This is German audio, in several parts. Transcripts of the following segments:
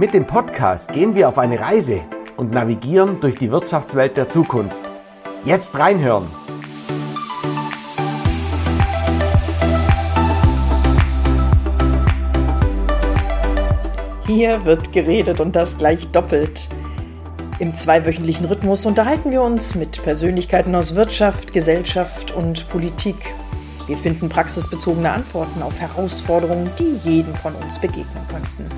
Mit dem Podcast gehen wir auf eine Reise und navigieren durch die Wirtschaftswelt der Zukunft. Jetzt reinhören! Hier wird geredet und das gleich doppelt. Im zweiwöchentlichen Rhythmus unterhalten wir uns mit Persönlichkeiten aus Wirtschaft, Gesellschaft und Politik. Wir finden praxisbezogene Antworten auf Herausforderungen, die jedem von uns begegnen könnten.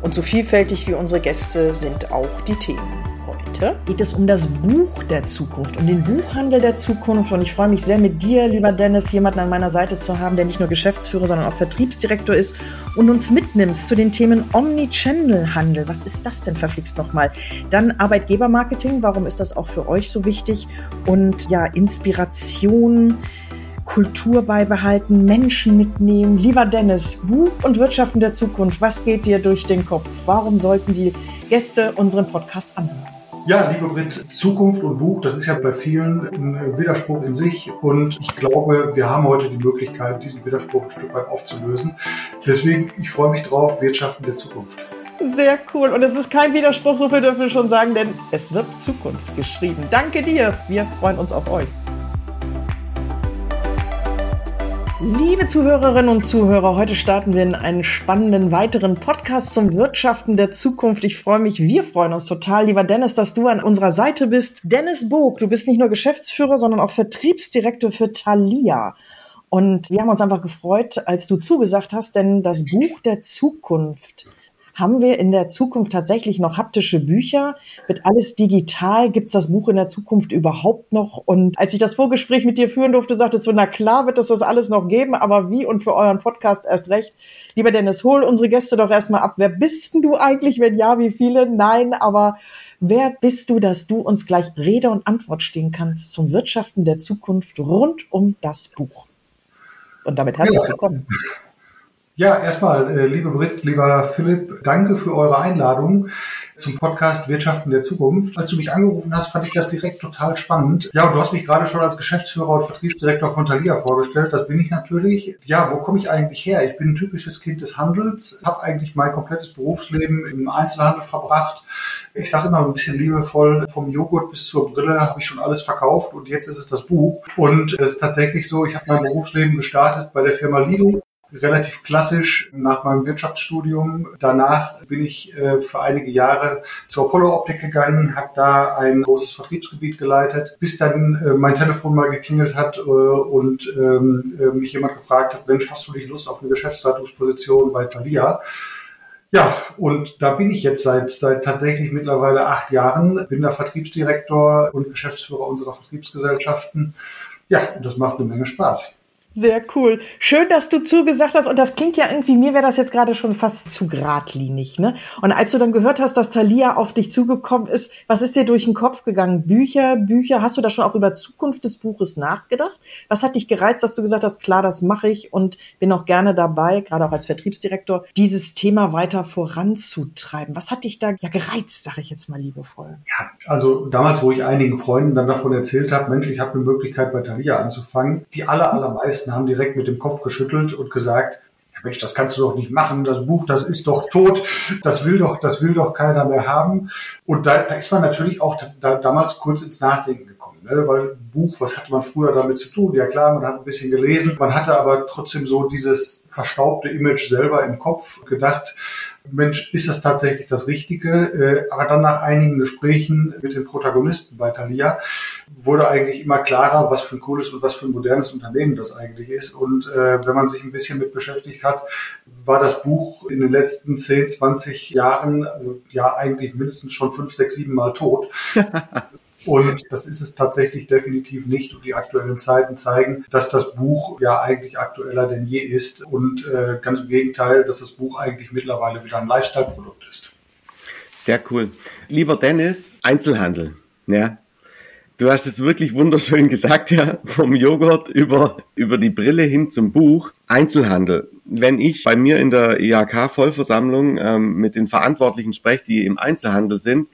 Und so vielfältig wie unsere Gäste sind auch die Themen. Heute geht es um das Buch der Zukunft, um den Buchhandel der Zukunft. Und ich freue mich sehr mit dir, lieber Dennis, jemanden an meiner Seite zu haben, der nicht nur Geschäftsführer, sondern auch Vertriebsdirektor ist und uns mitnimmst zu den Themen Omnichannel-Handel. Was ist das denn verflixt nochmal? Dann Arbeitgebermarketing. Warum ist das auch für euch so wichtig? Und ja, Inspiration Kultur beibehalten, Menschen mitnehmen. Lieber Dennis, Buch und Wirtschaften der Zukunft, was geht dir durch den Kopf? Warum sollten die Gäste unseren Podcast anhören? Ja, liebe Brit, Zukunft und Buch, das ist ja bei vielen ein Widerspruch in sich. Und ich glaube, wir haben heute die Möglichkeit, diesen Widerspruch ein Stück weit aufzulösen. Deswegen, ich freue mich drauf, Wirtschaften der Zukunft. Sehr cool. Und es ist kein Widerspruch, so viel dürfen wir schon sagen, denn es wird Zukunft geschrieben. Danke dir. Wir freuen uns auf euch. Liebe Zuhörerinnen und Zuhörer, heute starten wir in einen spannenden weiteren Podcast zum Wirtschaften der Zukunft. Ich freue mich, wir freuen uns total, lieber Dennis, dass du an unserer Seite bist. Dennis Bog, du bist nicht nur Geschäftsführer, sondern auch Vertriebsdirektor für Thalia. Und wir haben uns einfach gefreut, als du zugesagt hast, denn das Buch der Zukunft haben wir in der Zukunft tatsächlich noch haptische Bücher? Wird alles digital? Gibt es das Buch in der Zukunft überhaupt noch? Und als ich das Vorgespräch mit dir führen durfte, sagtest du, na klar wird es das alles noch geben, aber wie und für euren Podcast erst recht. Lieber Dennis, hol unsere Gäste doch erstmal ab. Wer bist denn du eigentlich? Wenn ja, wie viele? Nein, aber wer bist du, dass du uns gleich Rede und Antwort stehen kannst zum Wirtschaften der Zukunft rund um das Buch? Und damit herzlich willkommen. Ja. Ja, erstmal, äh, liebe Britt, lieber Philipp, danke für eure Einladung zum Podcast Wirtschaften der Zukunft. Als du mich angerufen hast, fand ich das direkt total spannend. Ja, und du hast mich gerade schon als Geschäftsführer und Vertriebsdirektor von Thalia vorgestellt. Das bin ich natürlich. Ja, wo komme ich eigentlich her? Ich bin ein typisches Kind des Handels, habe eigentlich mein komplettes Berufsleben im Einzelhandel verbracht. Ich sage immer ein bisschen liebevoll, vom Joghurt bis zur Brille habe ich schon alles verkauft und jetzt ist es das Buch. Und es ist tatsächlich so, ich habe mein Berufsleben gestartet bei der Firma Lidl relativ klassisch nach meinem Wirtschaftsstudium. Danach bin ich äh, für einige Jahre zur Apollo Optik gegangen, habe da ein großes Vertriebsgebiet geleitet, bis dann äh, mein Telefon mal geklingelt hat äh, und ähm, äh, mich jemand gefragt hat, Mensch, hast du nicht Lust auf eine Geschäftsleitungsposition bei Thalia? Ja, und da bin ich jetzt seit, seit tatsächlich mittlerweile acht Jahren, bin der Vertriebsdirektor und Geschäftsführer unserer Vertriebsgesellschaften. Ja, und das macht eine Menge Spaß. Sehr cool. Schön, dass du zugesagt hast. Und das klingt ja irgendwie, mir wäre das jetzt gerade schon fast zu geradlinig. Ne? Und als du dann gehört hast, dass Thalia auf dich zugekommen ist, was ist dir durch den Kopf gegangen? Bücher, Bücher, hast du da schon auch über Zukunft des Buches nachgedacht? Was hat dich gereizt, dass du gesagt hast, klar, das mache ich und bin auch gerne dabei, gerade auch als Vertriebsdirektor, dieses Thema weiter voranzutreiben? Was hat dich da ja gereizt, sage ich jetzt mal liebevoll? Ja, also damals, wo ich einigen Freunden dann davon erzählt habe, Mensch, ich habe eine Möglichkeit bei Thalia anzufangen, die aller, allermeisten meisten haben direkt mit dem Kopf geschüttelt und gesagt, Mensch, das kannst du doch nicht machen, das Buch, das ist doch tot, das will doch, das will doch keiner mehr haben. Und da, da ist man natürlich auch da, damals kurz ins Nachdenken ne? weil Buch, was hatte man früher damit zu tun? Ja klar, man hat ein bisschen gelesen, man hatte aber trotzdem so dieses verstaubte Image selber im Kopf gedacht, Mensch, ist das tatsächlich das Richtige? Äh, aber dann nach einigen Gesprächen mit den Protagonisten bei Thalia wurde eigentlich immer klarer, was für ein cooles und was für ein modernes Unternehmen das eigentlich ist. Und äh, wenn man sich ein bisschen mit beschäftigt hat, war das Buch in den letzten 10, 20 Jahren, also ja eigentlich mindestens schon fünf, sechs, sieben Mal tot. Und das ist es tatsächlich definitiv nicht. Und die aktuellen Zeiten zeigen, dass das Buch ja eigentlich aktueller denn je ist. Und äh, ganz im Gegenteil, dass das Buch eigentlich mittlerweile wieder ein Lifestyle-Produkt ist. Sehr cool. Lieber Dennis, Einzelhandel. Ja, Du hast es wirklich wunderschön gesagt, ja, vom Joghurt über, über die Brille hin zum Buch. Einzelhandel. Wenn ich bei mir in der IHK-Vollversammlung ähm, mit den Verantwortlichen spreche, die im Einzelhandel sind,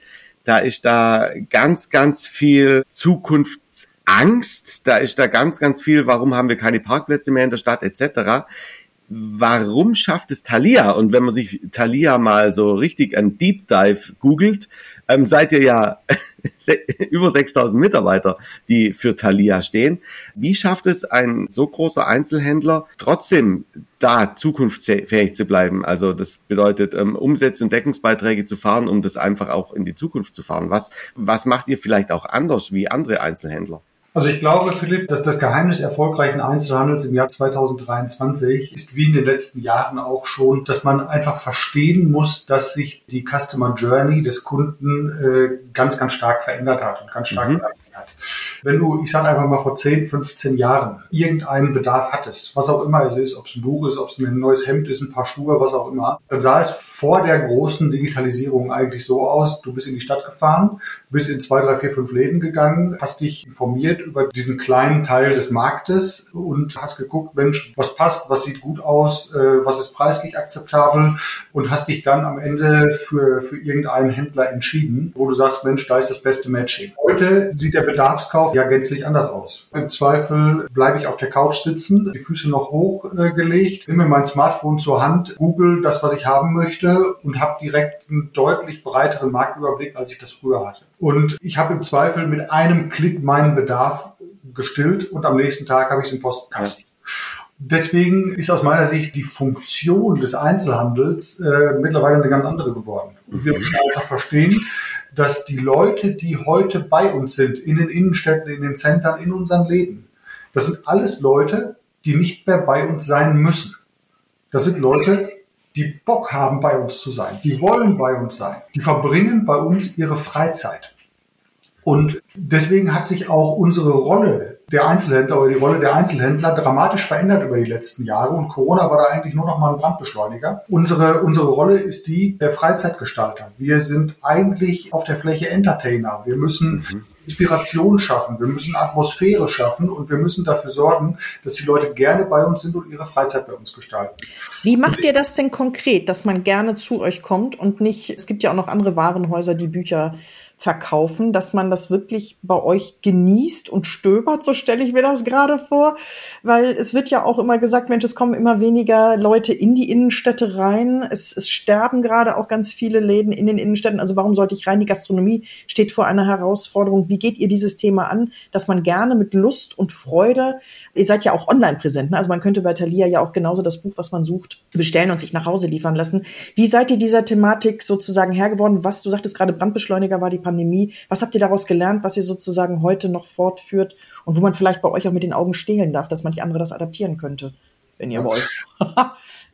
da ist da ganz, ganz viel Zukunftsangst, da ist da ganz, ganz viel, warum haben wir keine Parkplätze mehr in der Stadt etc. warum schafft es Thalia? Und wenn man sich Thalia mal so richtig ein Deep Dive googelt, ähm, seid ihr ja über 6000 Mitarbeiter, die für Thalia stehen. Wie schafft es ein so großer Einzelhändler trotzdem da zukunftsfähig zu bleiben? Also das bedeutet, ähm, Umsätze und Deckungsbeiträge zu fahren, um das einfach auch in die Zukunft zu fahren. Was, was macht ihr vielleicht auch anders wie andere Einzelhändler? Also ich glaube, Philipp, dass das Geheimnis erfolgreichen Einzelhandels im Jahr 2023 ist wie in den letzten Jahren auch schon, dass man einfach verstehen muss, dass sich die Customer Journey des Kunden äh, ganz, ganz stark verändert hat und ganz stark mhm. verändert hat. Wenn du, ich sage einfach mal vor 10, 15 Jahren irgendeinen Bedarf hattest, was auch immer es ist, ob es ein Buch ist, ob es ein neues Hemd ist, ein paar Schuhe, was auch immer, dann sah es vor der großen Digitalisierung eigentlich so aus, du bist in die Stadt gefahren, bist in zwei, drei, vier, fünf Läden gegangen, hast dich informiert über diesen kleinen Teil des Marktes und hast geguckt, Mensch, was passt, was sieht gut aus, äh, was ist preislich akzeptabel und hast dich dann am Ende für, für irgendeinen Händler entschieden, wo du sagst, Mensch, da ist das beste Matching. Heute sieht der Bedarfskauf ja gänzlich anders aus. Im Zweifel bleibe ich auf der Couch sitzen, die Füße noch hochgelegt, äh, nehme mein Smartphone zur Hand, google das, was ich haben möchte und habe direkt einen deutlich breiteren Marktüberblick, als ich das früher hatte. Und ich habe im Zweifel mit einem Klick meinen Bedarf gestillt und am nächsten Tag habe ich es im Postkasten. Deswegen ist aus meiner Sicht die Funktion des Einzelhandels äh, mittlerweile eine ganz andere geworden. Und wir müssen einfach verstehen, dass die Leute, die heute bei uns sind, in den Innenstädten, in den Zentren, in unseren Läden, das sind alles Leute, die nicht mehr bei uns sein müssen. Das sind Leute, die Bock haben, bei uns zu sein. Die wollen bei uns sein. Die verbringen bei uns ihre Freizeit. Und deswegen hat sich auch unsere Rolle der Einzelhändler oder die Rolle der Einzelhändler dramatisch verändert über die letzten Jahre und Corona war da eigentlich nur noch mal ein Brandbeschleuniger. Unsere, unsere Rolle ist die der Freizeitgestalter. Wir sind eigentlich auf der Fläche Entertainer. Wir müssen mhm. Inspiration schaffen, wir müssen Atmosphäre schaffen und wir müssen dafür sorgen, dass die Leute gerne bei uns sind und ihre Freizeit bei uns gestalten. Wie macht ihr das denn konkret, dass man gerne zu euch kommt und nicht, es gibt ja auch noch andere Warenhäuser, die Bücher verkaufen, dass man das wirklich bei euch genießt und stöbert, so stelle ich mir das gerade vor, weil es wird ja auch immer gesagt, Mensch, es kommen immer weniger Leute in die Innenstädte rein, es, es sterben gerade auch ganz viele Läden in den Innenstädten, also warum sollte ich rein? Die Gastronomie steht vor einer Herausforderung. Wie geht ihr dieses Thema an, dass man gerne mit Lust und Freude, ihr seid ja auch online präsent, ne? also man könnte bei Thalia ja auch genauso das Buch, was man sucht, bestellen und sich nach Hause liefern lassen. Wie seid ihr dieser Thematik sozusagen Herr geworden? Was, du sagtest gerade, Brandbeschleuniger war die Pandemie. Was habt ihr daraus gelernt, was ihr sozusagen heute noch fortführt und wo man vielleicht bei euch auch mit den Augen stehlen darf, dass manche andere das adaptieren könnte, wenn ihr wollt?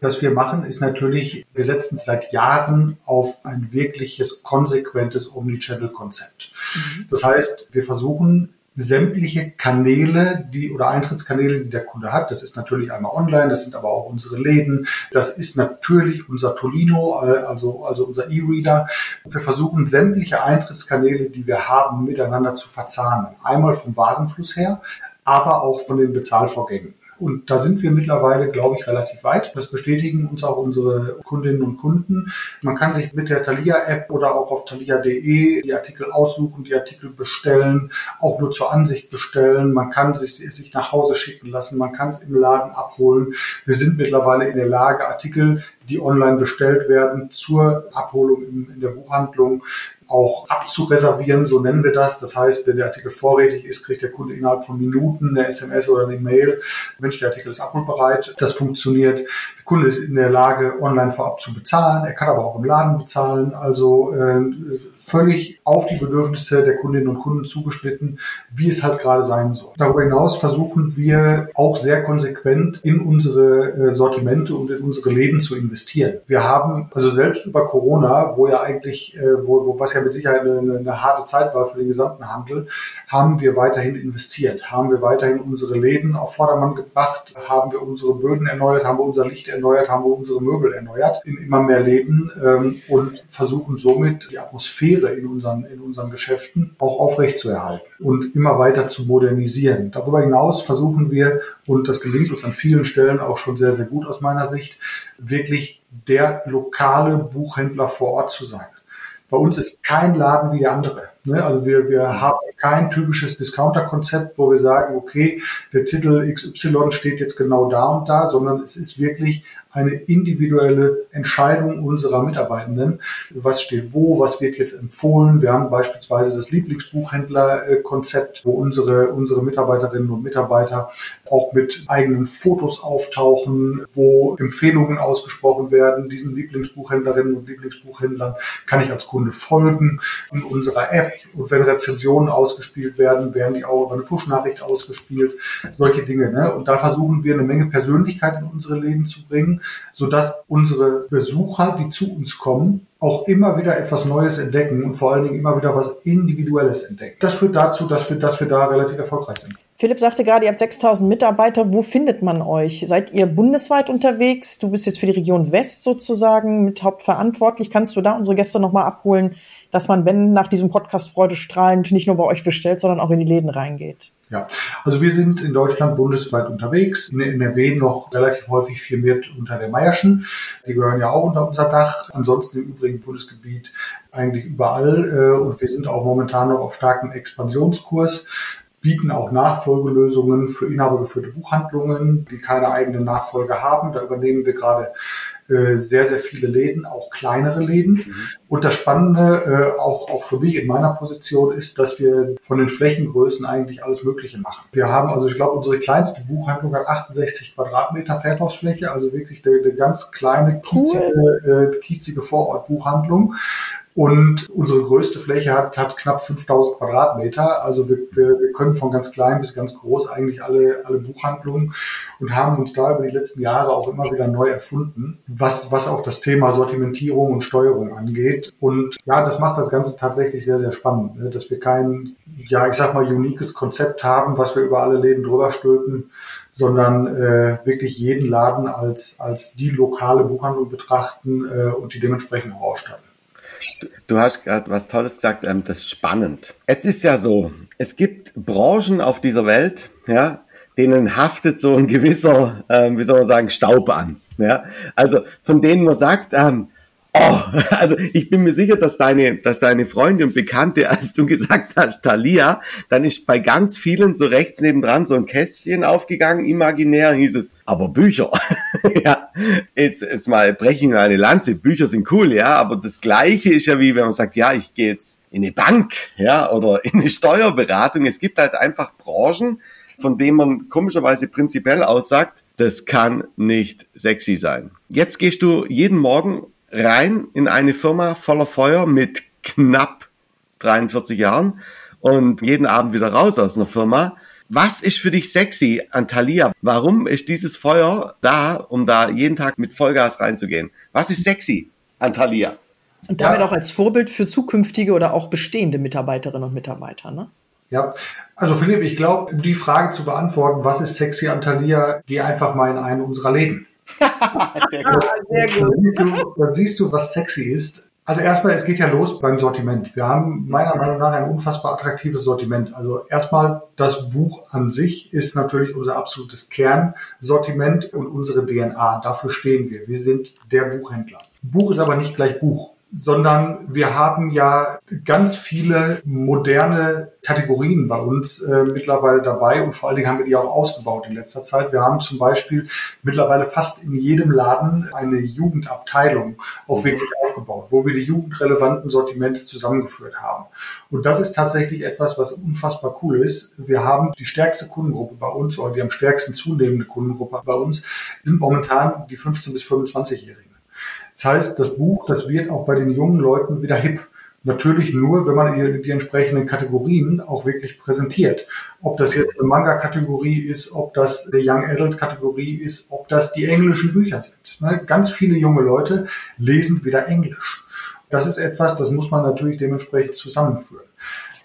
Was wir machen, ist natürlich, wir setzen seit Jahren auf ein wirkliches, konsequentes Omnichannel-Konzept. Mhm. Das heißt, wir versuchen sämtliche Kanäle, die oder Eintrittskanäle, die der Kunde hat. Das ist natürlich einmal online, das sind aber auch unsere Läden, das ist natürlich unser Tolino, äh, also, also unser E-Reader. Wir versuchen sämtliche Eintrittskanäle, die wir haben, miteinander zu verzahnen. Einmal vom Warenfluss her, aber auch von den Bezahlvorgängen. Und da sind wir mittlerweile, glaube ich, relativ weit. Das bestätigen uns auch unsere Kundinnen und Kunden. Man kann sich mit der Thalia-App oder auch auf thalia.de die Artikel aussuchen, die Artikel bestellen, auch nur zur Ansicht bestellen. Man kann sich, sich nach Hause schicken lassen. Man kann es im Laden abholen. Wir sind mittlerweile in der Lage, Artikel, die online bestellt werden, zur Abholung in, in der Buchhandlung auch abzureservieren, so nennen wir das. Das heißt, wenn der Artikel vorrätig ist, kriegt der Kunde innerhalb von Minuten eine SMS oder eine Mail. Mensch, der Artikel ist abholbereit. Das funktioniert. Der Kunde ist in der Lage, online vorab zu bezahlen. Er kann aber auch im Laden bezahlen. Also äh, völlig auf die Bedürfnisse der Kundinnen und Kunden zugeschnitten, wie es halt gerade sein soll. Darüber hinaus versuchen wir auch sehr konsequent in unsere äh, Sortimente und in unsere Läden zu investieren. Wir haben also selbst über Corona, wo ja eigentlich, äh, wo, wo was ja mit Sicherheit eine, eine harte Zeit war für den gesamten Handel, haben wir weiterhin investiert, haben wir weiterhin unsere Läden auf Vordermann gebracht, haben wir unsere Böden erneuert, haben wir unser Licht erneuert, haben wir unsere Möbel erneuert in immer mehr Läden ähm, und versuchen somit die Atmosphäre in unseren, in unseren Geschäften auch aufrechtzuerhalten und immer weiter zu modernisieren. Darüber hinaus versuchen wir, und das gelingt uns an vielen Stellen auch schon sehr, sehr gut aus meiner Sicht, wirklich der lokale Buchhändler vor Ort zu sein. Bei uns ist kein Laden wie der andere. Ne? Also wir, wir haben kein typisches Discounter-Konzept, wo wir sagen, okay, der Titel XY steht jetzt genau da und da, sondern es ist wirklich eine individuelle Entscheidung unserer Mitarbeitenden. Was steht wo, was wird jetzt empfohlen? Wir haben beispielsweise das Lieblingsbuchhändler-Konzept, wo unsere, unsere Mitarbeiterinnen und Mitarbeiter auch mit eigenen Fotos auftauchen, wo Empfehlungen ausgesprochen werden. Diesen Lieblingsbuchhändlerinnen und Lieblingsbuchhändlern kann ich als Kunde folgen in unserer App. Und wenn Rezensionen ausgespielt werden, werden die auch über eine Push-Nachricht ausgespielt. Solche Dinge. Ne? Und da versuchen wir eine Menge Persönlichkeit in unsere Leben zu bringen sodass unsere Besucher, die zu uns kommen, auch immer wieder etwas Neues entdecken und vor allen Dingen immer wieder was Individuelles entdecken. Das führt dazu, dass wir, dass wir da relativ erfolgreich sind. Philipp sagte gerade, ihr habt 6000 Mitarbeiter. Wo findet man euch? Seid ihr bundesweit unterwegs? Du bist jetzt für die Region West sozusagen mit hauptverantwortlich. Kannst du da unsere Gäste nochmal abholen, dass man, wenn nach diesem Podcast freudestrahlend nicht nur bei euch bestellt, sondern auch in die Läden reingeht? Ja, also wir sind in Deutschland bundesweit unterwegs. In NRW noch relativ häufig firmiert unter der Meierschen. Die gehören ja auch unter unser Dach. Ansonsten im übrigen Bundesgebiet eigentlich überall. Äh, und wir sind auch momentan noch auf starkem Expansionskurs bieten auch Nachfolgelösungen für inhabergeführte Buchhandlungen, die keine eigene Nachfolge haben. Da übernehmen wir gerade äh, sehr, sehr viele Läden, auch kleinere Läden. Mhm. Und das Spannende, äh, auch, auch für mich in meiner Position, ist, dass wir von den Flächengrößen eigentlich alles Mögliche machen. Wir haben, also ich glaube, unsere kleinste Buchhandlung hat 68 Quadratmeter Verkaufsfläche, also wirklich eine, eine ganz kleine, kiezige, äh, kiezige Vorortbuchhandlung. Und unsere größte Fläche hat, hat knapp 5000 Quadratmeter. Also wir, wir, wir können von ganz klein bis ganz groß eigentlich alle, alle Buchhandlungen und haben uns da über die letzten Jahre auch immer wieder neu erfunden, was, was auch das Thema Sortimentierung und Steuerung angeht. Und ja, das macht das Ganze tatsächlich sehr, sehr spannend, ne? dass wir kein, ja, ich sag mal, uniques Konzept haben, was wir über alle Läden drüber stülpen, sondern äh, wirklich jeden Laden als, als die lokale Buchhandlung betrachten äh, und die dementsprechend auch ausstatten. Du hast gerade was Tolles gesagt, ähm, das ist spannend. Es ist ja so, es gibt Branchen auf dieser Welt, ja, denen haftet so ein gewisser, ähm, wie soll man sagen, Staub an. Ja? Also von denen man sagt, ähm, Oh, also ich bin mir sicher, dass deine, dass deine Freunde und Bekannte, als du gesagt hast, Thalia, dann ist bei ganz vielen so rechts nebendran so ein Kästchen aufgegangen, imaginär hieß es, aber Bücher. ja, jetzt, jetzt mal brechen wir eine Lanze, Bücher sind cool, ja, aber das Gleiche ist ja wie, wenn man sagt, ja, ich gehe jetzt in eine Bank, ja, oder in eine Steuerberatung. Es gibt halt einfach Branchen, von denen man komischerweise prinzipiell aussagt, das kann nicht sexy sein. Jetzt gehst du jeden Morgen rein in eine Firma voller Feuer mit knapp 43 Jahren und jeden Abend wieder raus aus einer Firma. Was ist für dich sexy an Thalia? Warum ist dieses Feuer da, um da jeden Tag mit Vollgas reinzugehen? Was ist sexy an Thalia? Und damit ja. auch als Vorbild für zukünftige oder auch bestehende Mitarbeiterinnen und Mitarbeiter, ne? Ja, also Philipp, ich glaube, um die Frage zu beantworten, was ist sexy an Thalia, geh einfach mal in einen unserer Läden. Sehr gut. Sehr gut. Dann, siehst du, dann siehst du, was sexy ist. Also erstmal, es geht ja los beim Sortiment. Wir haben meiner Meinung nach ein unfassbar attraktives Sortiment. Also erstmal, das Buch an sich ist natürlich unser absolutes Kernsortiment und unsere DNA. Dafür stehen wir. Wir sind der Buchhändler. Buch ist aber nicht gleich Buch sondern wir haben ja ganz viele moderne Kategorien bei uns äh, mittlerweile dabei und vor allen Dingen haben wir die auch ausgebaut in letzter Zeit. Wir haben zum Beispiel mittlerweile fast in jedem Laden eine Jugendabteilung auch wirklich aufgebaut, wo wir die jugendrelevanten Sortimente zusammengeführt haben. Und das ist tatsächlich etwas, was unfassbar cool ist. Wir haben die stärkste Kundengruppe bei uns oder die am stärksten zunehmende Kundengruppe bei uns sind momentan die 15 bis 25-Jährigen. Das heißt, das Buch, das wird auch bei den jungen Leuten wieder hip. Natürlich nur, wenn man die, die entsprechenden Kategorien auch wirklich präsentiert. Ob das jetzt eine Manga-Kategorie ist, ob das eine Young Adult-Kategorie ist, ob das die englischen Bücher sind. Ne? Ganz viele junge Leute lesen wieder Englisch. Das ist etwas, das muss man natürlich dementsprechend zusammenführen.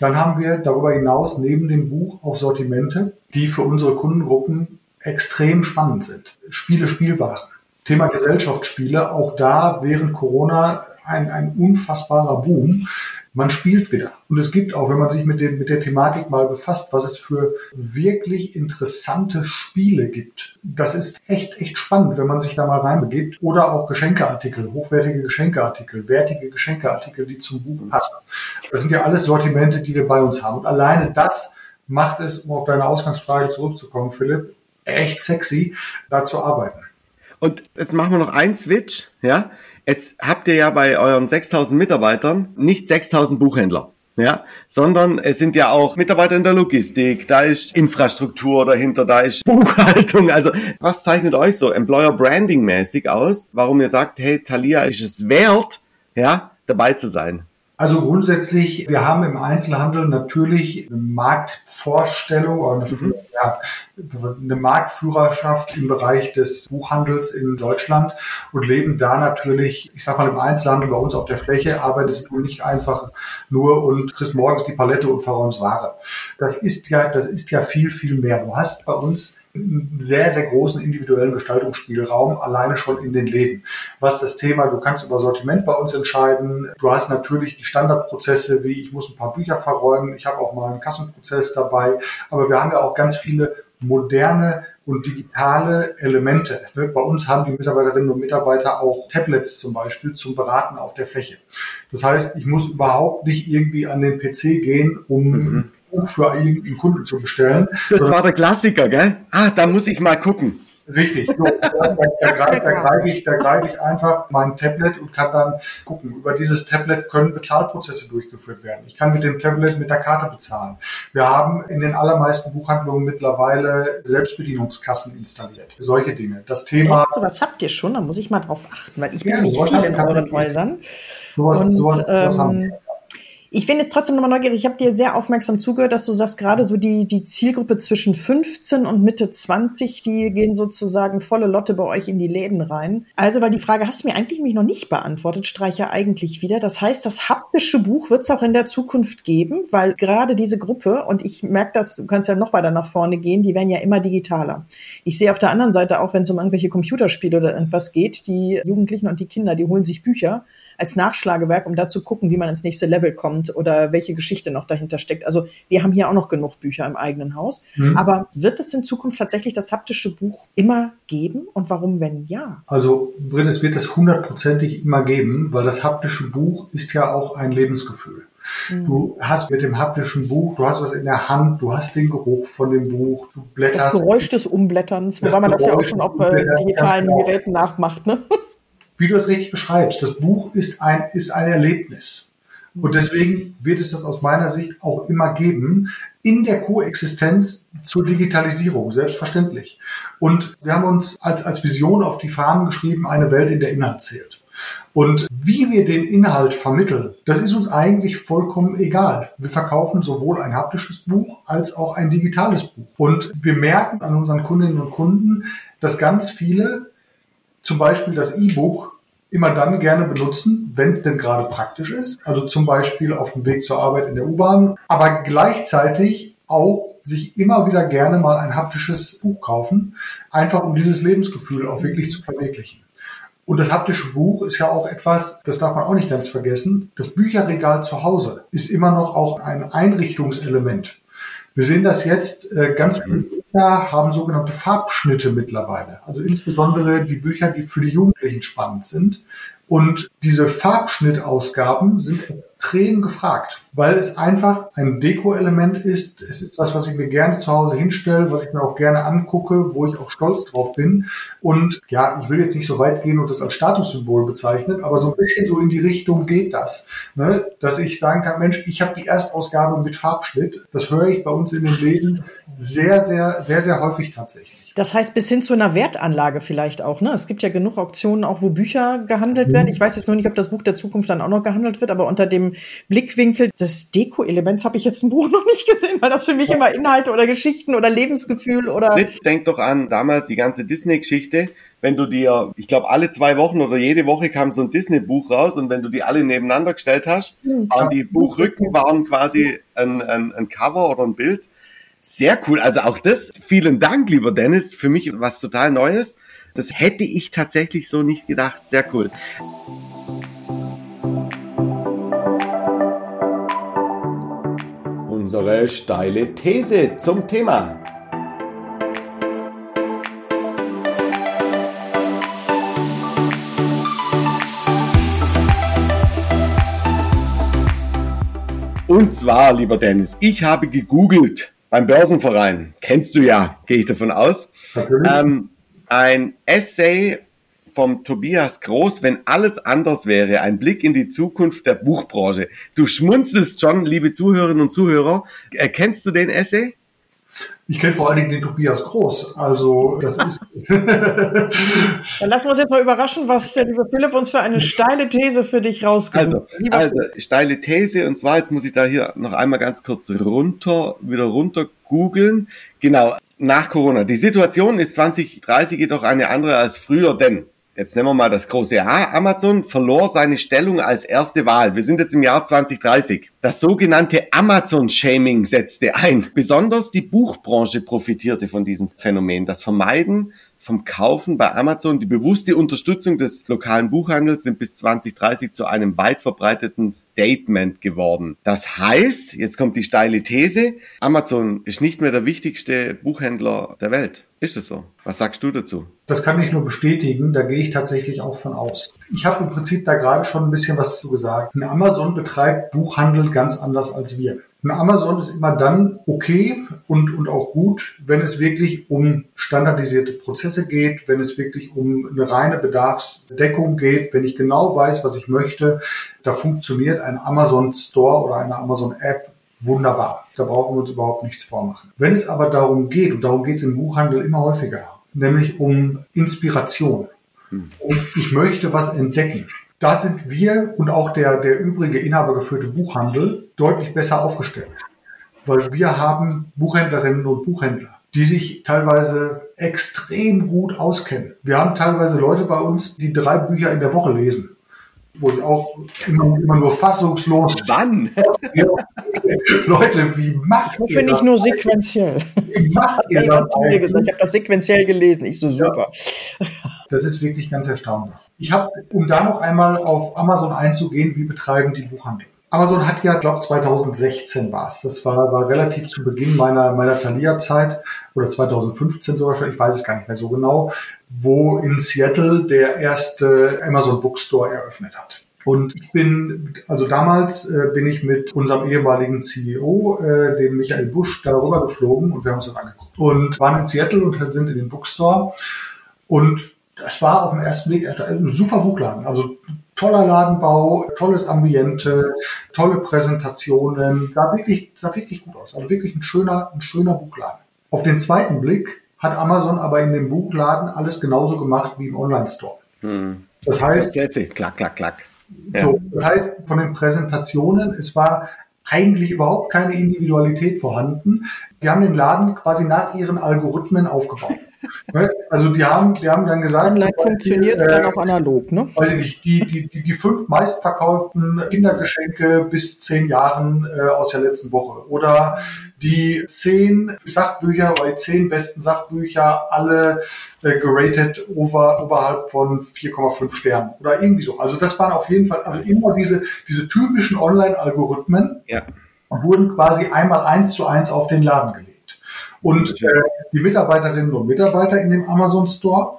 Dann haben wir darüber hinaus neben dem Buch auch Sortimente, die für unsere Kundengruppen extrem spannend sind. Spiele, Spielwaren. Thema Gesellschaftsspiele, auch da während Corona ein, ein unfassbarer Boom. man spielt wieder. Und es gibt auch, wenn man sich mit, dem, mit der Thematik mal befasst, was es für wirklich interessante Spiele gibt. Das ist echt, echt spannend, wenn man sich da mal reinbegibt. Oder auch Geschenkeartikel, hochwertige Geschenkeartikel, wertige Geschenkeartikel, die zum Buch passen. Das sind ja alles Sortimente, die wir bei uns haben. Und alleine das macht es, um auf deine Ausgangsfrage zurückzukommen, Philipp, echt sexy, da zu arbeiten. Und jetzt machen wir noch einen Switch, ja. Jetzt habt ihr ja bei euren 6000 Mitarbeitern nicht 6000 Buchhändler. Ja, sondern es sind ja auch Mitarbeiter in der Logistik, da ist Infrastruktur dahinter, da ist Buchhaltung. Also was zeichnet euch so Employer Branding mäßig aus, warum ihr sagt, hey, Thalia ist es wert, ja, dabei zu sein? Also grundsätzlich, wir haben im Einzelhandel natürlich eine Marktvorstellung oder eine, mhm. ja, eine, Marktführerschaft im Bereich des Buchhandels in Deutschland und leben da natürlich, ich sag mal im Einzelhandel bei uns auf der Fläche, arbeitest du nicht einfach nur und kriegst morgens die Palette und verräumst Ware. Das ist ja, das ist ja viel, viel mehr. Du hast bei uns sehr, sehr großen individuellen Gestaltungsspielraum, alleine schon in den Läden. Was das Thema, du kannst über Sortiment bei uns entscheiden. Du hast natürlich die Standardprozesse, wie ich muss ein paar Bücher verräumen. Ich habe auch mal einen Kassenprozess dabei. Aber wir haben ja auch ganz viele moderne und digitale Elemente. Ne, bei uns haben die Mitarbeiterinnen und Mitarbeiter auch Tablets zum Beispiel zum Beraten auf der Fläche. Das heißt, ich muss überhaupt nicht irgendwie an den PC gehen, um mhm. Buch für einen Kunden zu bestellen. Das war der Klassiker, gell? Ah, da muss ich mal gucken. Richtig. So, da, da, greife, da, greife ich, da greife ich einfach mein Tablet und kann dann gucken. Über dieses Tablet können Bezahlprozesse durchgeführt werden. Ich kann mit dem Tablet mit der Karte bezahlen. Wir haben in den allermeisten Buchhandlungen mittlerweile Selbstbedienungskassen installiert. Solche Dinge. Das Thema. Echt? Was habt ihr schon? Da muss ich mal drauf achten, weil ich bin ja, nicht viel in euren Häusern. Sowas, und, sowas, ähm, ich bin jetzt trotzdem nochmal neugierig. Ich habe dir sehr aufmerksam zugehört, dass du sagst, gerade so die, die Zielgruppe zwischen 15 und Mitte 20, die gehen sozusagen volle Lotte bei euch in die Läden rein. Also, weil die Frage hast du mir eigentlich mich noch nicht beantwortet, streiche eigentlich wieder. Das heißt, das haptische Buch wird es auch in der Zukunft geben, weil gerade diese Gruppe, und ich merke das, du kannst ja noch weiter nach vorne gehen, die werden ja immer digitaler. Ich sehe auf der anderen Seite auch, wenn es um irgendwelche Computerspiele oder irgendwas geht, die Jugendlichen und die Kinder, die holen sich Bücher als Nachschlagewerk, um da zu gucken, wie man ins nächste Level kommt oder welche Geschichte noch dahinter steckt. Also wir haben hier auch noch genug Bücher im eigenen Haus. Mhm. Aber wird es in Zukunft tatsächlich das haptische Buch immer geben und warum, wenn ja? Also Britt, es wird es hundertprozentig immer geben, weil das haptische Buch ist ja auch ein Lebensgefühl. Mhm. Du hast mit dem haptischen Buch, du hast was in der Hand, du hast den Geruch von dem Buch, du blätterst. Das Geräusch des Umblätterns, wobei man das ja auch schon auf äh, digitalen genau. Geräten nachmacht, ne? Wie du es richtig beschreibst, das Buch ist ein, ist ein Erlebnis. Und deswegen wird es das aus meiner Sicht auch immer geben in der Koexistenz zur Digitalisierung, selbstverständlich. Und wir haben uns als, als Vision auf die Fahnen geschrieben, eine Welt, in der Inhalt zählt. Und wie wir den Inhalt vermitteln, das ist uns eigentlich vollkommen egal. Wir verkaufen sowohl ein haptisches Buch als auch ein digitales Buch. Und wir merken an unseren Kundinnen und Kunden, dass ganz viele zum Beispiel das E-Book immer dann gerne benutzen, wenn es denn gerade praktisch ist. Also zum Beispiel auf dem Weg zur Arbeit in der U-Bahn, aber gleichzeitig auch sich immer wieder gerne mal ein haptisches Buch kaufen, einfach um dieses Lebensgefühl auch wirklich zu verwirklichen. Und das haptische Buch ist ja auch etwas, das darf man auch nicht ganz vergessen. Das Bücherregal zu Hause ist immer noch auch ein Einrichtungselement. Wir sehen das jetzt äh, ganz viele Bücher haben sogenannte Farbschnitte mittlerweile. Also insbesondere die Bücher, die für die Jugendlichen spannend sind. Und diese Farbschnittausgaben sind extrem gefragt, weil es einfach ein Deko-Element ist. Es ist was, was ich mir gerne zu Hause hinstelle, was ich mir auch gerne angucke, wo ich auch stolz drauf bin. Und ja, ich will jetzt nicht so weit gehen und das als Statussymbol bezeichnen, aber so ein bisschen so in die Richtung geht das, ne? dass ich sagen kann, Mensch, ich habe die Erstausgabe mit Farbschnitt. Das höre ich bei uns in den Läden sehr, sehr, sehr, sehr häufig tatsächlich. Das heißt, bis hin zu einer Wertanlage vielleicht auch. Ne? Es gibt ja genug Auktionen, auch wo Bücher gehandelt mhm. werden. Ich weiß jetzt nur nicht, ob das Buch der Zukunft dann auch noch gehandelt wird, aber unter dem Blickwinkel des Deko-Elements habe ich jetzt ein Buch noch nicht gesehen, weil das für mich immer Inhalte oder Geschichten oder Lebensgefühl oder. Denk doch an damals die ganze Disney-Geschichte. Wenn du dir, ich glaube, alle zwei Wochen oder jede Woche kam so ein Disney-Buch raus und wenn du die alle nebeneinander gestellt hast, waren die Buchrücken waren quasi ein, ein, ein Cover oder ein Bild sehr cool. Also auch das, vielen Dank, lieber Dennis. Für mich was total Neues. Das hätte ich tatsächlich so nicht gedacht. Sehr cool. unsere steile These zum Thema. Und zwar, lieber Dennis, ich habe gegoogelt beim Börsenverein. Kennst du ja, gehe ich davon aus. Ähm, ein Essay vom Tobias Groß, wenn alles anders wäre, ein Blick in die Zukunft der Buchbranche. Du schmunzelst schon, liebe Zuhörerinnen und Zuhörer. Erkennst du den Essay? Ich kenne vor allen Dingen den Tobias Groß. Also das ist. Dann lassen wir uns jetzt mal überraschen, was der liebe Philipp uns für eine steile These für dich rausgesucht hat. Also, also steile These und zwar jetzt muss ich da hier noch einmal ganz kurz runter wieder runter googeln. Genau nach Corona. Die Situation ist 2030 jedoch eine andere als früher, denn jetzt nehmen wir mal das große A, Amazon verlor seine Stellung als erste Wahl. Wir sind jetzt im Jahr 2030. Das sogenannte Amazon-Shaming setzte ein. Besonders die Buchbranche profitierte von diesem Phänomen. Das Vermeiden vom Kaufen bei Amazon, die bewusste Unterstützung des lokalen Buchhandels sind bis 2030 zu einem weit verbreiteten Statement geworden. Das heißt, jetzt kommt die steile These, Amazon ist nicht mehr der wichtigste Buchhändler der Welt. Ist es so? Was sagst du dazu? Das kann ich nur bestätigen, da gehe ich tatsächlich auch von aus. Ich habe im Prinzip da gerade schon ein bisschen was zu gesagt. Amazon betreibt Buchhandel ganz anders als wir. Ein Amazon ist immer dann okay und, und auch gut, wenn es wirklich um standardisierte Prozesse geht, wenn es wirklich um eine reine Bedarfsdeckung geht, wenn ich genau weiß, was ich möchte. Da funktioniert ein Amazon Store oder eine Amazon App wunderbar. Da brauchen wir uns überhaupt nichts vormachen. Wenn es aber darum geht, und darum geht es im Buchhandel immer häufiger, nämlich um Inspiration. Hm. Und ich möchte was entdecken. Da sind wir und auch der, der übrige inhabergeführte Buchhandel deutlich besser aufgestellt. Weil wir haben Buchhändlerinnen und Buchhändler, die sich teilweise extrem gut auskennen. Wir haben teilweise Leute bei uns, die drei Bücher in der Woche lesen wo ich auch immer, immer nur fassungslos. Wann? Leute, wie macht ihr Finde ich nur sequenziell. Wie macht ihr das? Ich habe das sequenziell gelesen. Ich so super. Ja. Das ist wirklich ganz erstaunlich. Ich habe, um da noch einmal auf Amazon einzugehen, wie betreiben die Buchhandel? Amazon hat ja, glaube 2016 war es. Das war, war relativ zu Beginn meiner, meiner Thalia-Zeit oder 2015 sogar schon, ich weiß es gar nicht mehr so genau, wo in Seattle der erste Amazon Bookstore eröffnet hat. Und ich bin, also damals äh, bin ich mit unserem ehemaligen CEO, äh, dem Michael Busch, darüber geflogen und wir haben uns das angeguckt. Und waren in Seattle und sind in den Bookstore. Und das war auf den ersten Blick ein super Buchladen. Also toller Ladenbau, tolles Ambiente, tolle Präsentationen. Sah wirklich, sah wirklich gut aus. Also wirklich ein schöner, ein schöner Buchladen. Auf den zweiten Blick hat Amazon aber in dem Buchladen alles genauso gemacht wie im Online-Store. Hm. Das heißt, klack, klack, klack. Ja. So, das heißt, von den Präsentationen, es war eigentlich überhaupt keine Individualität vorhanden. Die haben den Laden quasi nach ihren Algorithmen aufgebaut. Also die haben, die haben dann gesagt, Online funktioniert es äh, dann auch analog, ne? Weiß ich nicht, die, die, die, die fünf meistverkauften Kindergeschenke bis zehn Jahren äh, aus der letzten Woche oder die zehn Sachbücher oder die zehn besten Sachbücher alle äh, geratet over, oberhalb von 4,5 Sternen oder irgendwie so. Also das waren auf jeden Fall also immer diese, diese typischen Online-Algorithmen ja. wurden quasi einmal eins zu eins auf den Laden gelegt. Und äh, die Mitarbeiterinnen und Mitarbeiter in dem Amazon Store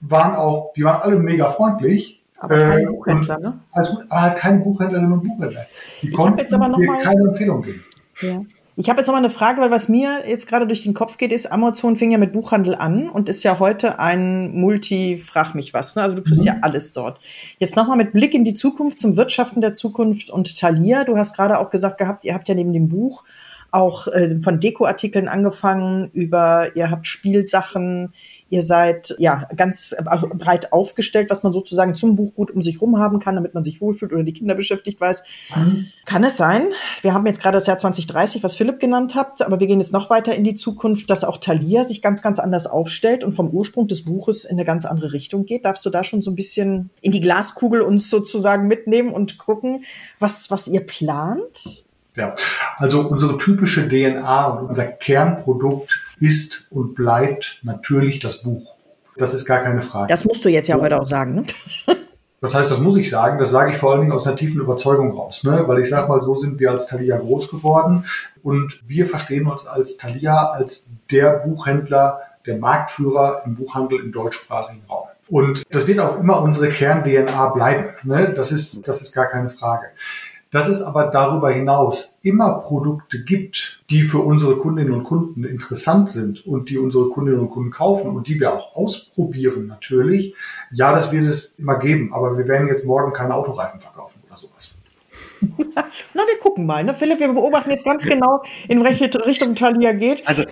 waren auch, die waren alle mega freundlich. Aber keine äh, Buchhändler, ne? Also halt keine Buchhändlerinnen und Buchhändler. Die ich konnten jetzt aber noch mal, keine Empfehlung geben. Ja. Ich habe jetzt noch mal eine Frage, weil was mir jetzt gerade durch den Kopf geht, ist, Amazon fing ja mit Buchhandel an und ist ja heute ein Multi, frag mich was, ne? Also du kriegst mhm. ja alles dort. Jetzt nochmal mit Blick in die Zukunft, zum Wirtschaften der Zukunft und Thalia. Du hast gerade auch gesagt gehabt, ihr habt ja neben dem Buch auch äh, von Dekoartikeln angefangen über, ihr habt Spielsachen, ihr seid ja ganz breit aufgestellt, was man sozusagen zum Buch gut um sich rum haben kann, damit man sich wohlfühlt oder die Kinder beschäftigt weiß. Mhm. Kann es sein? Wir haben jetzt gerade das Jahr 2030, was Philipp genannt hat, aber wir gehen jetzt noch weiter in die Zukunft, dass auch Thalia sich ganz, ganz anders aufstellt und vom Ursprung des Buches in eine ganz andere Richtung geht. Darfst du da schon so ein bisschen in die Glaskugel uns sozusagen mitnehmen und gucken, was, was ihr plant? Ja, also unsere typische DNA und unser Kernprodukt ist und bleibt natürlich das Buch. Das ist gar keine Frage. Das musst du jetzt ja heute auch sagen, ne? Das heißt, das muss ich sagen, das sage ich vor allen Dingen aus einer tiefen Überzeugung raus, ne? weil ich sage mal, so sind wir als Thalia groß geworden und wir verstehen uns als Thalia als der Buchhändler, der Marktführer im Buchhandel im deutschsprachigen Raum. Und das wird auch immer unsere Kern-DNA bleiben. Ne? Das, ist, das ist gar keine Frage. Dass es aber darüber hinaus immer Produkte gibt, die für unsere Kundinnen und Kunden interessant sind und die unsere Kundinnen und Kunden kaufen und die wir auch ausprobieren natürlich, ja, das wird es immer geben. Aber wir werden jetzt morgen keine Autoreifen verkaufen oder sowas. Na, wir gucken mal. Ne? Philipp, wir beobachten jetzt ganz genau, in welche Richtung Thalia geht. Also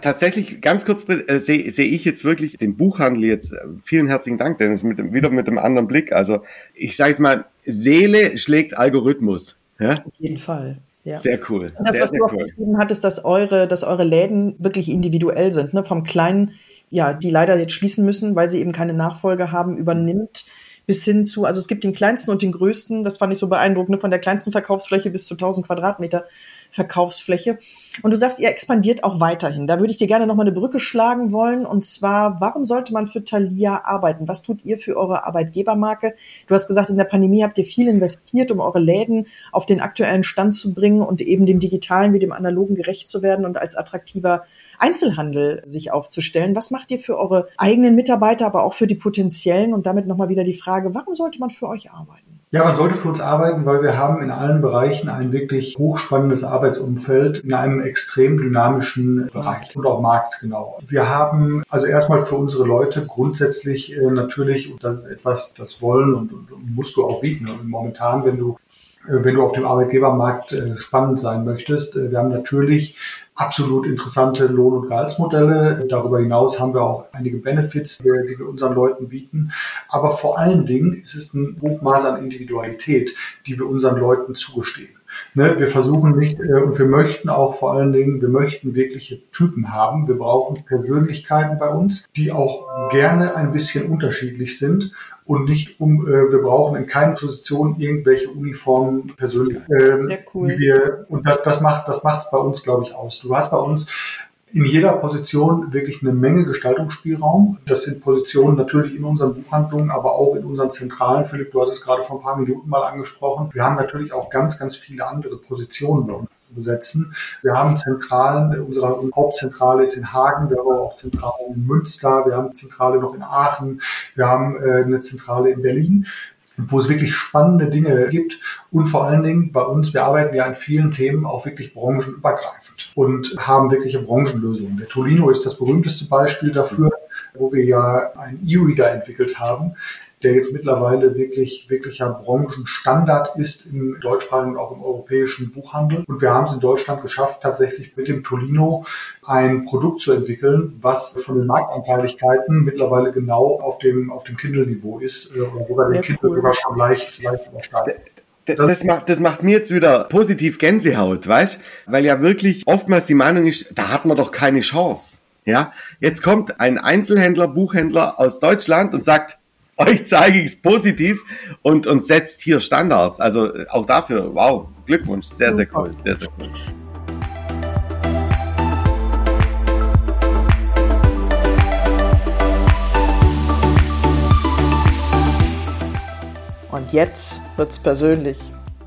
tatsächlich, ganz kurz äh, sehe seh ich jetzt wirklich den Buchhandel jetzt. Äh, vielen herzlichen Dank, Dennis, mit dem, wieder mit einem anderen Blick. Also ich sage jetzt mal, Seele schlägt Algorithmus. Ja? Auf jeden Fall. Ja. Sehr cool. Das, sehr, was du auch cool. geschrieben hattest, dass eure, dass eure Läden wirklich individuell sind, ne? vom kleinen, ja, die leider jetzt schließen müssen, weil sie eben keine Nachfolge haben, übernimmt bis hin zu, also es gibt den kleinsten und den größten, das fand ich so beeindruckend, ne? von der kleinsten Verkaufsfläche bis zu 1000 Quadratmeter Verkaufsfläche. Und du sagst, ihr expandiert auch weiterhin. Da würde ich dir gerne nochmal eine Brücke schlagen wollen. Und zwar, warum sollte man für Thalia arbeiten? Was tut ihr für eure Arbeitgebermarke? Du hast gesagt, in der Pandemie habt ihr viel investiert, um eure Läden auf den aktuellen Stand zu bringen und eben dem digitalen wie dem analogen gerecht zu werden und als attraktiver Einzelhandel sich aufzustellen. Was macht ihr für eure eigenen Mitarbeiter, aber auch für die potenziellen? Und damit nochmal wieder die Frage, warum sollte man für euch arbeiten? Ja, man sollte für uns arbeiten, weil wir haben in allen Bereichen ein wirklich hochspannendes Arbeitsumfeld in einem extrem dynamischen Bereich und auch Markt, genau. Wir haben also erstmal für unsere Leute grundsätzlich äh, natürlich, und das ist etwas, das wollen und, und, und musst du auch bieten. Und momentan, wenn du äh, wenn du auf dem Arbeitgebermarkt äh, spannend sein möchtest. Äh, wir haben natürlich absolut interessante Lohn- und Gehaltsmodelle. Darüber hinaus haben wir auch einige Benefits, die wir unseren Leuten bieten. Aber vor allen Dingen ist es ein Hochmaß an Individualität, die wir unseren Leuten zugestehen. Ne, wir versuchen nicht äh, und wir möchten auch vor allen Dingen, wir möchten wirkliche Typen haben. Wir brauchen Persönlichkeiten bei uns, die auch gerne ein bisschen unterschiedlich sind und nicht um, äh, wir brauchen in keiner Position irgendwelche Uniformen persönlich. Äh, cool. wir, und das, das macht das macht's bei uns, glaube ich, aus. Du hast bei uns in jeder Position wirklich eine Menge Gestaltungsspielraum. Das sind Positionen natürlich in unseren Buchhandlungen, aber auch in unseren Zentralen. Philipp, du hast es gerade vor ein paar Minuten mal angesprochen. Wir haben natürlich auch ganz, ganz viele andere Positionen uns zu besetzen. Wir haben Zentralen, unsere Hauptzentrale ist in Hagen, wir haben auch Zentralen in Münster, wir haben Zentrale noch in Aachen, wir haben äh, eine Zentrale in Berlin wo es wirklich spannende Dinge gibt und vor allen Dingen bei uns, wir arbeiten ja an vielen Themen auch wirklich branchenübergreifend und haben wirkliche Branchenlösungen. Der Tolino ist das berühmteste Beispiel dafür, wo wir ja einen E-Reader entwickelt haben, der jetzt mittlerweile wirklich, wirklicher Branchenstandard ist im deutschsprachigen und auch im europäischen Buchhandel. Und wir haben es in Deutschland geschafft, tatsächlich mit dem Tolino ein Produkt zu entwickeln, was von den Marktanteiligkeiten mittlerweile genau auf dem, auf dem Kindle-Niveau ist, äh, oder sogar den Kindle cool. sogar schon leicht, leicht übersteigt. Das, das, macht, das macht mir jetzt wieder positiv Gänsehaut, weißt? Weil ja wirklich oftmals die Meinung ist, da hat man doch keine Chance. Ja, jetzt kommt ein Einzelhändler, Buchhändler aus Deutschland und sagt, euch zeige ich es positiv und, und setzt hier Standards. Also äh, auch dafür, wow, Glückwunsch, sehr, sehr cool, sehr, sehr cool. Und jetzt wird's persönlich.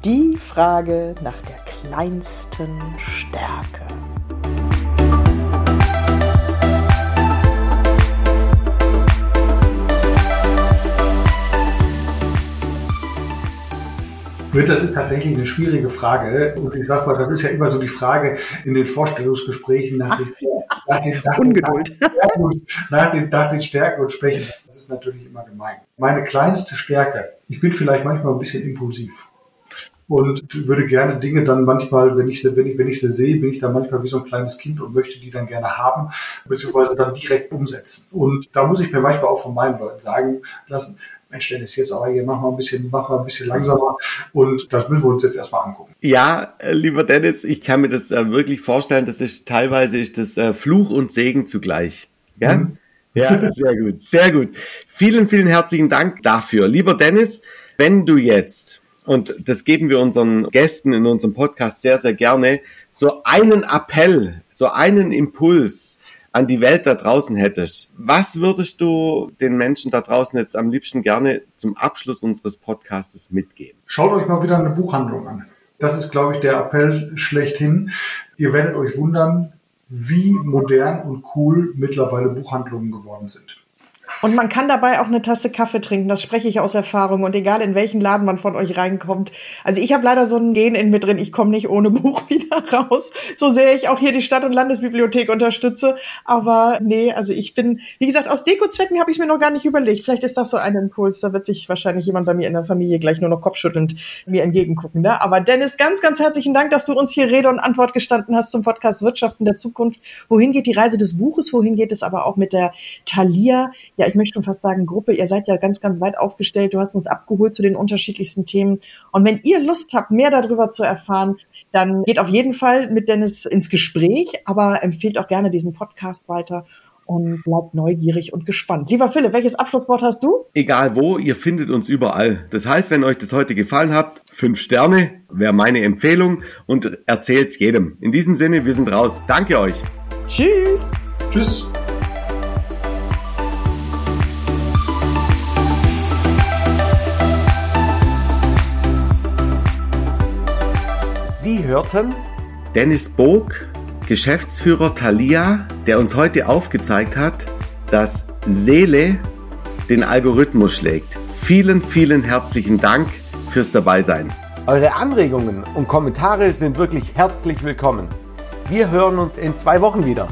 Die Frage nach der kleinsten Stärke. Das ist tatsächlich eine schwierige Frage. Und ich sage mal, das ist ja immer so die Frage in den Vorstellungsgesprächen nach den, nach den, nach den, nach den, nach den Stärken und Schwächen. Das ist natürlich immer gemein. Meine kleinste Stärke, ich bin vielleicht manchmal ein bisschen impulsiv und würde gerne Dinge dann manchmal, wenn ich sie, wenn ich, wenn ich sie sehe, bin ich dann manchmal wie so ein kleines Kind und möchte die dann gerne haben, beziehungsweise dann direkt umsetzen. Und da muss ich mir manchmal auch von meinen Leuten sagen lassen, Mensch, Dennis, jetzt aber hier mach mal ein bisschen, mal ein bisschen langsamer und das müssen wir uns jetzt erstmal angucken. Ja, äh, lieber Dennis, ich kann mir das äh, wirklich vorstellen, das ist teilweise ist das äh, Fluch und Segen zugleich. Ja? Mhm. Ja, sehr gut, sehr gut. Vielen, vielen herzlichen Dank dafür. Lieber Dennis, wenn du jetzt, und das geben wir unseren Gästen in unserem Podcast sehr, sehr gerne, so einen Appell, so einen Impuls an die Welt da draußen hättest, was würdest du den Menschen da draußen jetzt am liebsten gerne zum Abschluss unseres Podcastes mitgeben? Schaut euch mal wieder eine Buchhandlung an. Das ist, glaube ich, der Appell schlechthin. Ihr werdet euch wundern, wie modern und cool mittlerweile Buchhandlungen geworden sind. Und man kann dabei auch eine Tasse Kaffee trinken, das spreche ich aus Erfahrung und egal in welchen Laden man von euch reinkommt. Also ich habe leider so ein Gen in mir drin, ich komme nicht ohne Buch wieder raus, so sehr ich auch hier die Stadt- und Landesbibliothek unterstütze. Aber nee, also ich bin, wie gesagt, aus Dekozwecken habe ich mir noch gar nicht überlegt. Vielleicht ist das so ein Impuls, da wird sich wahrscheinlich jemand bei mir in der Familie gleich nur noch kopfschüttelnd mir entgegengucken. Ne? Aber Dennis, ganz, ganz herzlichen Dank, dass du uns hier Rede und Antwort gestanden hast zum Podcast Wirtschaften der Zukunft. Wohin geht die Reise des Buches? Wohin geht es aber auch mit der Thalia? Ja, ich möchte schon fast sagen Gruppe. Ihr seid ja ganz, ganz weit aufgestellt. Du hast uns abgeholt zu den unterschiedlichsten Themen. Und wenn ihr Lust habt, mehr darüber zu erfahren, dann geht auf jeden Fall mit Dennis ins Gespräch, aber empfehlt auch gerne diesen Podcast weiter und bleibt neugierig und gespannt. Lieber Philipp, welches Abschlusswort hast du? Egal wo, ihr findet uns überall. Das heißt, wenn euch das heute gefallen hat, fünf Sterne wäre meine Empfehlung und erzählt's jedem. In diesem Sinne, wir sind raus. Danke euch. Tschüss. Tschüss. Hörten Dennis Bog, Geschäftsführer Thalia, der uns heute aufgezeigt hat, dass Seele den Algorithmus schlägt. Vielen, vielen herzlichen Dank fürs Dabeisein. Eure Anregungen und Kommentare sind wirklich herzlich willkommen. Wir hören uns in zwei Wochen wieder.